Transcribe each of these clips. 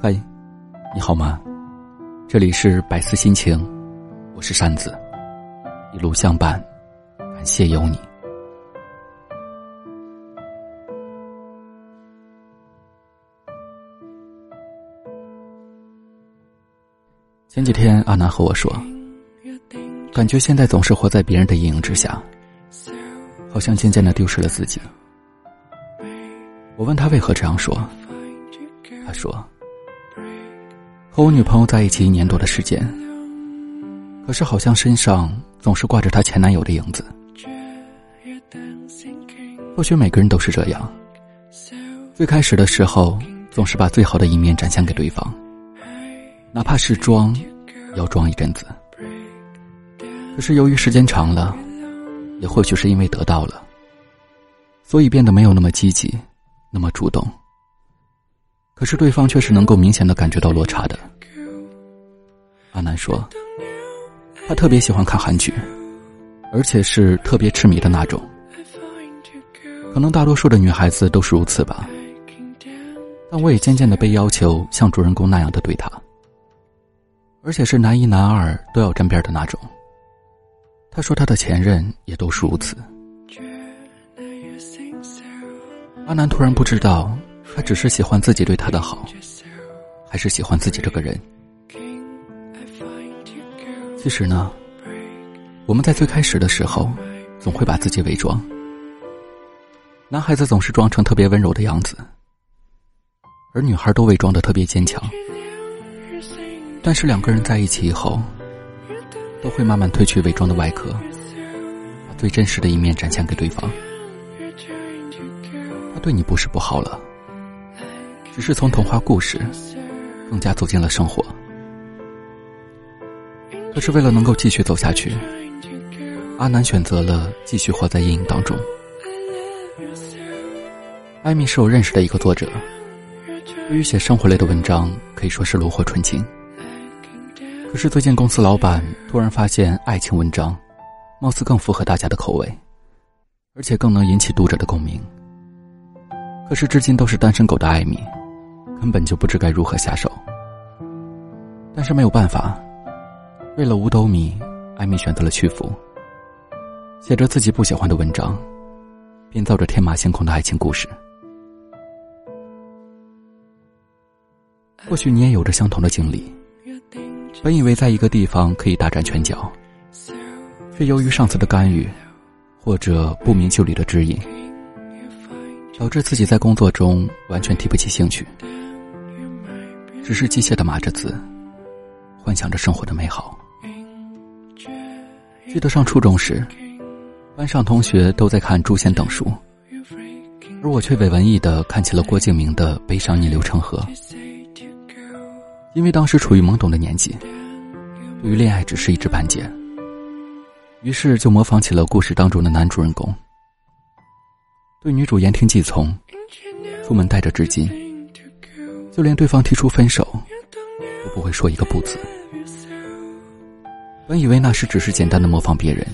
嗨，你好吗？这里是百思心情，我是扇子，一路相伴，感谢有你。前几天阿南和我说，感觉现在总是活在别人的阴影之下，好像渐渐的丢失了自己。我问他为何这样说，他说。和我女朋友在一起一年多的时间，可是好像身上总是挂着她前男友的影子。或许每个人都是这样，最开始的时候总是把最好的一面展现给对方，哪怕是装，要装一阵子。可是由于时间长了，也或许是因为得到了，所以变得没有那么积极，那么主动。可是对方却是能够明显的感觉到落差的。阿南说，他特别喜欢看韩剧，而且是特别痴迷的那种。可能大多数的女孩子都是如此吧。但我也渐渐的被要求像主人公那样的对他，而且是男一男二都要沾边的那种。他说他的前任也都是如此。阿南突然不知道。他只是喜欢自己对他的好，还是喜欢自己这个人？其实呢，我们在最开始的时候，总会把自己伪装。男孩子总是装成特别温柔的样子，而女孩都伪装的特别坚强。但是两个人在一起以后，都会慢慢褪去伪装的外壳，把最真实的一面展现给对方。他对你不是不好了。只是从童话故事更加走进了生活，可是为了能够继续走下去，阿南选择了继续活在阴影当中。艾米是我认识的一个作者，对于写生活类的文章可以说是炉火纯青。可是最近公司老板突然发现，爱情文章貌似更符合大家的口味，而且更能引起读者的共鸣。可是至今都是单身狗的艾米。根本就不知该如何下手，但是没有办法，为了五斗米，艾米选择了屈服，写着自己不喜欢的文章，编造着天马行空的爱情故事。或许你也有着相同的经历，本以为在一个地方可以大展拳脚，却由于上司的干预，或者不明就里的指引，导致自己在工作中完全提不起兴趣。只是机械的码着字，幻想着生活的美好。记得上初中时，班上同学都在看《诛仙》等书，而我却伪文艺的看起了郭敬明的《悲伤逆流成河》。因为当时处于懵懂的年纪，对于恋爱只是一知半解，于是就模仿起了故事当中的男主人公，对女主言听计从，出门带着纸巾。就连对方提出分手，都不会说一个不字。本以为那时只是简单的模仿别人，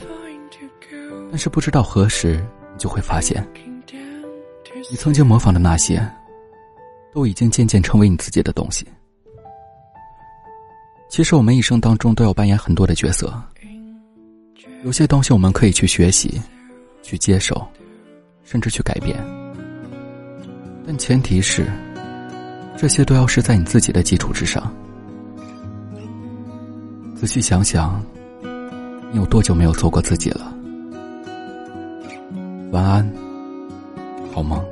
但是不知道何时，你就会发现，你曾经模仿的那些，都已经渐渐成为你自己的东西。其实我们一生当中都要扮演很多的角色，有些东西我们可以去学习，去接受，甚至去改变，但前提是。这些都要是在你自己的基础之上。仔细想想，你有多久没有做过自己了？晚安，好梦。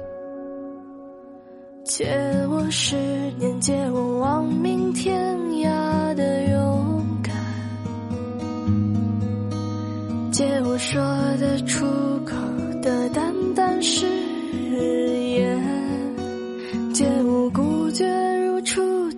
借我十年，借我亡命天涯的勇敢，借我说得出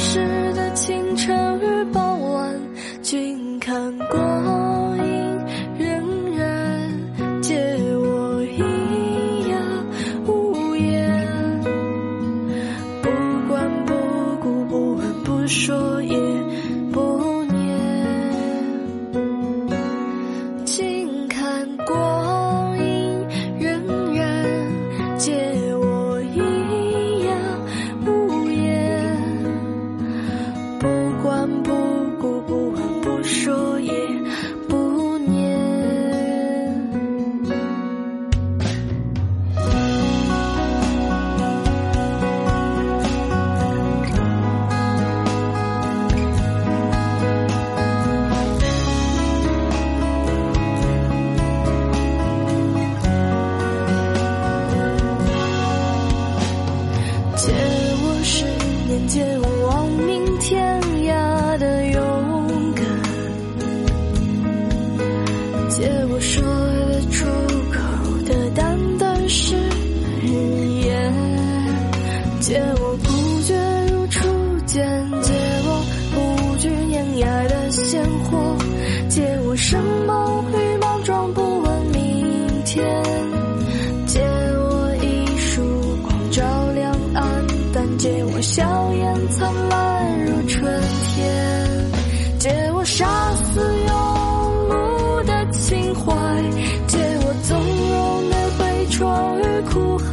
时的清晨与傍晚，君看过。天。借我一束光照亮暗淡，借我笑颜灿烂如春天，借我杀死庸碌的情怀，借我纵容的悲怆与哭喊。